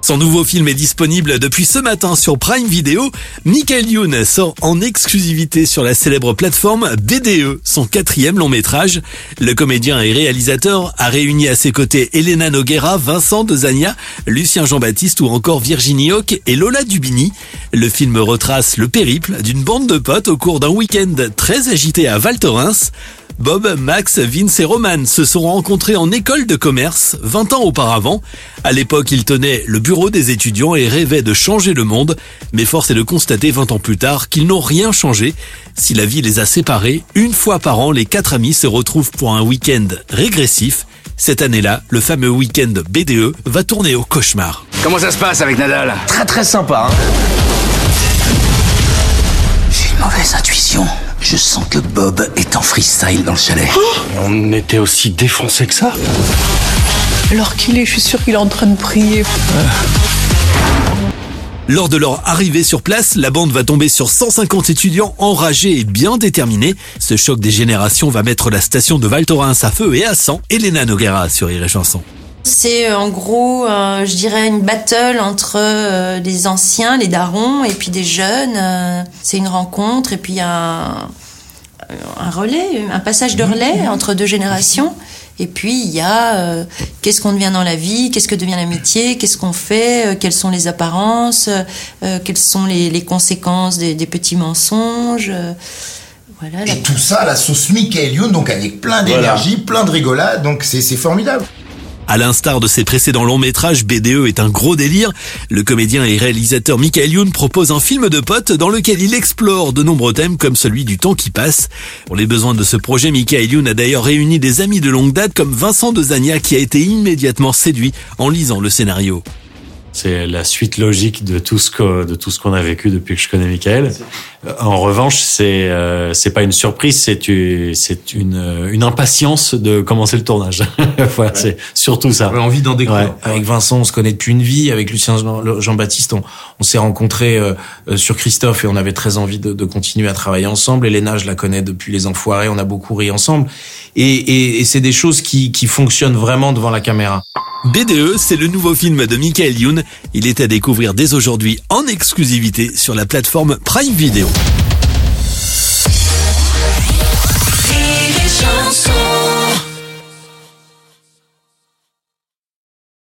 Son nouveau film est disponible depuis ce matin sur Prime Video. Michael Youn sort en exclusivité sur la célèbre plateforme BDE, son quatrième long métrage. Le comédien et réalisateur a réuni à ses côtés Elena Noguera, Vincent Dezania, Lucien Jean-Baptiste ou encore Virginie Hoc et Lola Dubini. Le film retrace le périple d'une bande de potes au cours d'un week-end très agité à Val Thorens. Bob, Max, Vince et Roman se sont rencontrés en école de commerce 20 ans auparavant. À l'époque, ils tenaient le bureau des étudiants et rêvaient de changer le monde. Mais force est de constater 20 ans plus tard qu'ils n'ont rien changé. Si la vie les a séparés, une fois par an, les quatre amis se retrouvent pour un week-end régressif. Cette année-là, le fameux week-end BDE va tourner au cauchemar. Comment ça se passe avec Nadal? Très très sympa. Hein Je sens que Bob est en freestyle dans le chalet. On était aussi défoncé que ça Alors qu'il est, je suis sûr qu'il est en train de prier. Lors de leur arrivée sur place, la bande va tomber sur 150 étudiants enragés et bien déterminés. Ce choc des générations va mettre la station de Val Thorens à feu et à sang. Elena Noguera sur et Chanson. C'est euh, en gros, euh, je dirais, une battle entre euh, les anciens, les darons, et puis des jeunes. euh, c'est une rencontre, et puis il y a un, un relais, un passage de relais entre deux générations. Et puis il y a euh, qu'est-ce qu'on devient dans la vie, qu'est-ce que devient l'amitié, qu'est-ce qu'on fait, euh, quelles sont les apparences, euh, quelles sont les, les conséquences des, des petits mensonges. euh, voilà. la- Et tout ça la sauce Michael Youn, donc avec plein d'énergie, plein de rigolade, donc c'est c'est formidable. À l'instar de ses précédents longs métrages, BDE est un gros délire. Le comédien et réalisateur Michael Youn propose un film de potes dans lequel il explore de nombreux thèmes comme celui du temps qui passe. Pour les besoins de ce projet, Michael Youn a d'ailleurs réuni des amis de longue date comme Vincent Dezania qui a été immédiatement séduit en lisant le scénario. C'est la suite logique de tout ce que de tout ce qu'on a vécu depuis que je connais Michael. Euh, En revanche, c'est euh, c'est pas une surprise, c'est une c'est une une impatience de commencer le tournage. voilà, c'est surtout ça. On a envie d'en découvrir. Ouais. Avec Vincent, on se connaît depuis une vie. Avec Lucien Jean- Jean-Baptiste, on, on s'est rencontrés euh, euh, sur Christophe et on avait très envie de, de continuer à travailler ensemble. Elena, je la connais depuis Les Enfoirés. On a beaucoup ri ensemble. Et, et, et c'est des choses qui, qui fonctionnent vraiment devant la caméra. BDE, c'est le nouveau film de Michael Youn. Il est à découvrir dès aujourd'hui en exclusivité sur la plateforme Prime Video.